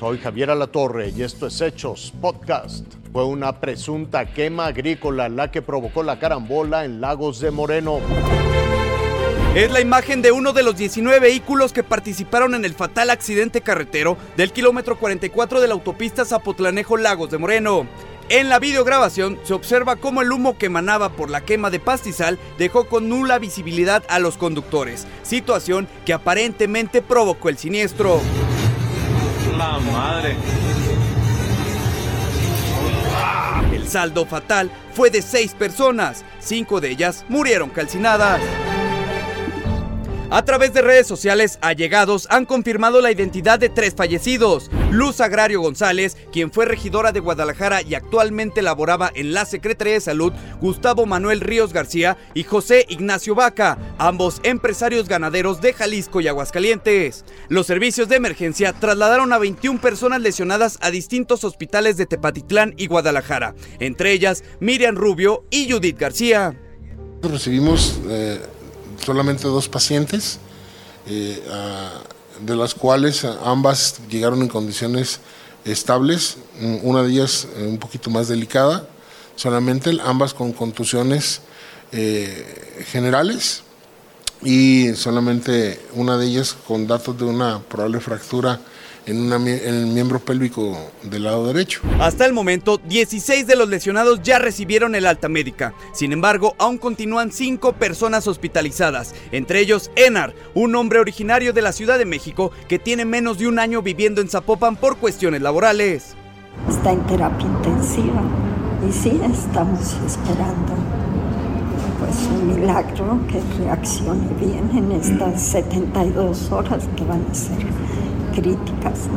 Soy Javier Alatorre y esto es Hechos Podcast. Fue una presunta quema agrícola la que provocó la carambola en Lagos de Moreno. Es la imagen de uno de los 19 vehículos que participaron en el fatal accidente carretero del kilómetro 44 de la autopista Zapotlanejo Lagos de Moreno. En la videograbación se observa cómo el humo que emanaba por la quema de pastizal dejó con nula visibilidad a los conductores, situación que aparentemente provocó el siniestro. Madre. El saldo fatal fue de seis personas, cinco de ellas murieron calcinadas. A través de redes sociales, allegados han confirmado la identidad de tres fallecidos. Luz Agrario González, quien fue regidora de Guadalajara y actualmente laboraba en la Secretaría de Salud, Gustavo Manuel Ríos García y José Ignacio Vaca, ambos empresarios ganaderos de Jalisco y Aguascalientes. Los servicios de emergencia trasladaron a 21 personas lesionadas a distintos hospitales de Tepatitlán y Guadalajara, entre ellas Miriam Rubio y Judith García. Recibimos eh, solamente dos pacientes, eh, de las cuales ambas llegaron en condiciones estables, mm, una de ellas eh, un poquito más delicada, solamente ambas con contusiones eh, generales y solamente una de ellas con datos de una probable fractura en, una en el miembro pélvico del lado derecho. Hasta el momento, 16 de los lesionados ya recibieron el alta médica. Sin embargo, aún continúan 5 personas hospitalizadas, entre ellos Enar, un hombre originario de la Ciudad de México que tiene menos de un año viviendo en Zapopan por cuestiones laborales. Está en terapia intensiva y sí, estamos esperando pues un milagro que reaccione bien en estas 72 horas que van a ser críticas,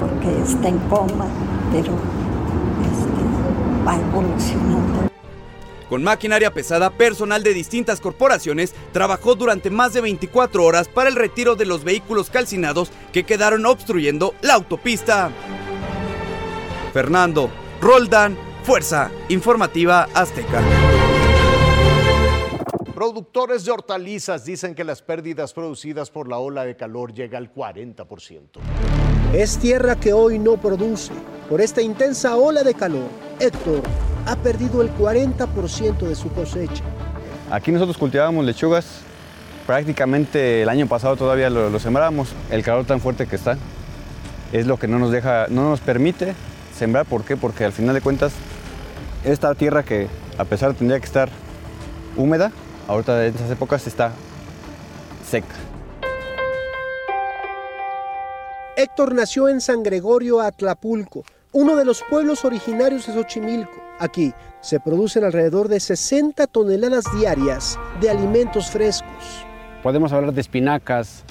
porque está en coma, pero este, va evolucionando. Con maquinaria pesada, personal de distintas corporaciones trabajó durante más de 24 horas para el retiro de los vehículos calcinados que quedaron obstruyendo la autopista. Fernando Roldán, Fuerza Informativa Azteca. Productores de hortalizas dicen que las pérdidas producidas por la ola de calor llega al 40%. Es tierra que hoy no produce. Por esta intensa ola de calor, Héctor ha perdido el 40% de su cosecha. Aquí nosotros cultivábamos lechugas, prácticamente el año pasado todavía lo, lo sembramos. El calor tan fuerte que está es lo que no nos deja, no nos permite sembrar. ¿Por qué? Porque al final de cuentas esta tierra que a pesar tendría que estar húmeda, ahorita en estas épocas está seca. Héctor nació en San Gregorio Atlapulco, uno de los pueblos originarios de Xochimilco. Aquí se producen alrededor de 60 toneladas diarias de alimentos frescos. Podemos hablar de espinacas,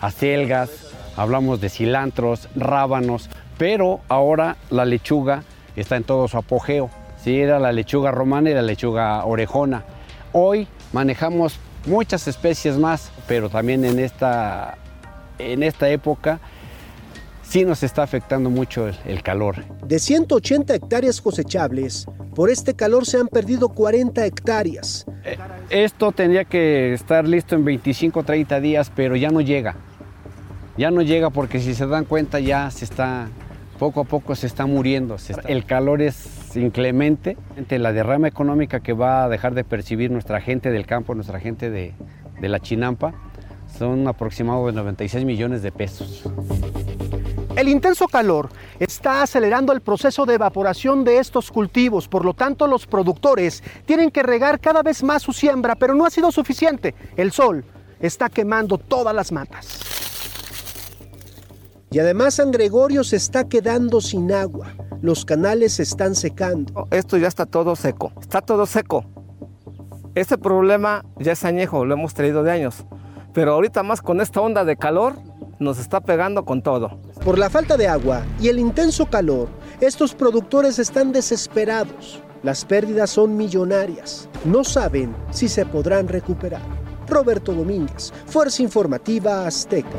acelgas, hablamos de cilantros, rábanos, pero ahora la lechuga está en todo su apogeo. Sí, era la lechuga romana y la lechuga orejona. Hoy manejamos muchas especies más, pero también en esta, en esta época sí nos está afectando mucho el, el calor. De 180 hectáreas cosechables, por este calor se han perdido 40 hectáreas. Esto tendría que estar listo en 25 30 días, pero ya no llega. Ya no llega porque si se dan cuenta ya se está, poco a poco se está muriendo. se está- el calor es inclemente. La derrama económica que va a dejar de percibir nuestra gente del campo, nuestra gente de, de la Chinampa, son aproximadamente 96 millones de pesos. El intenso calor está acelerando el proceso de evaporación de estos cultivos, por lo tanto los productores tienen que regar cada vez más su siembra, pero no ha sido suficiente. El sol está quemando todas las matas. Y además San Gregorio se está quedando sin agua. Los canales se están secando. Esto ya está todo seco, está todo seco. Este problema ya es añejo, lo hemos traído de años. Pero ahorita más con esta onda de calor nos está pegando con todo. Por la falta de agua y el intenso calor, estos productores están desesperados. Las pérdidas son millonarias. No saben si se podrán recuperar. Roberto Domínguez, Fuerza Informativa Azteca.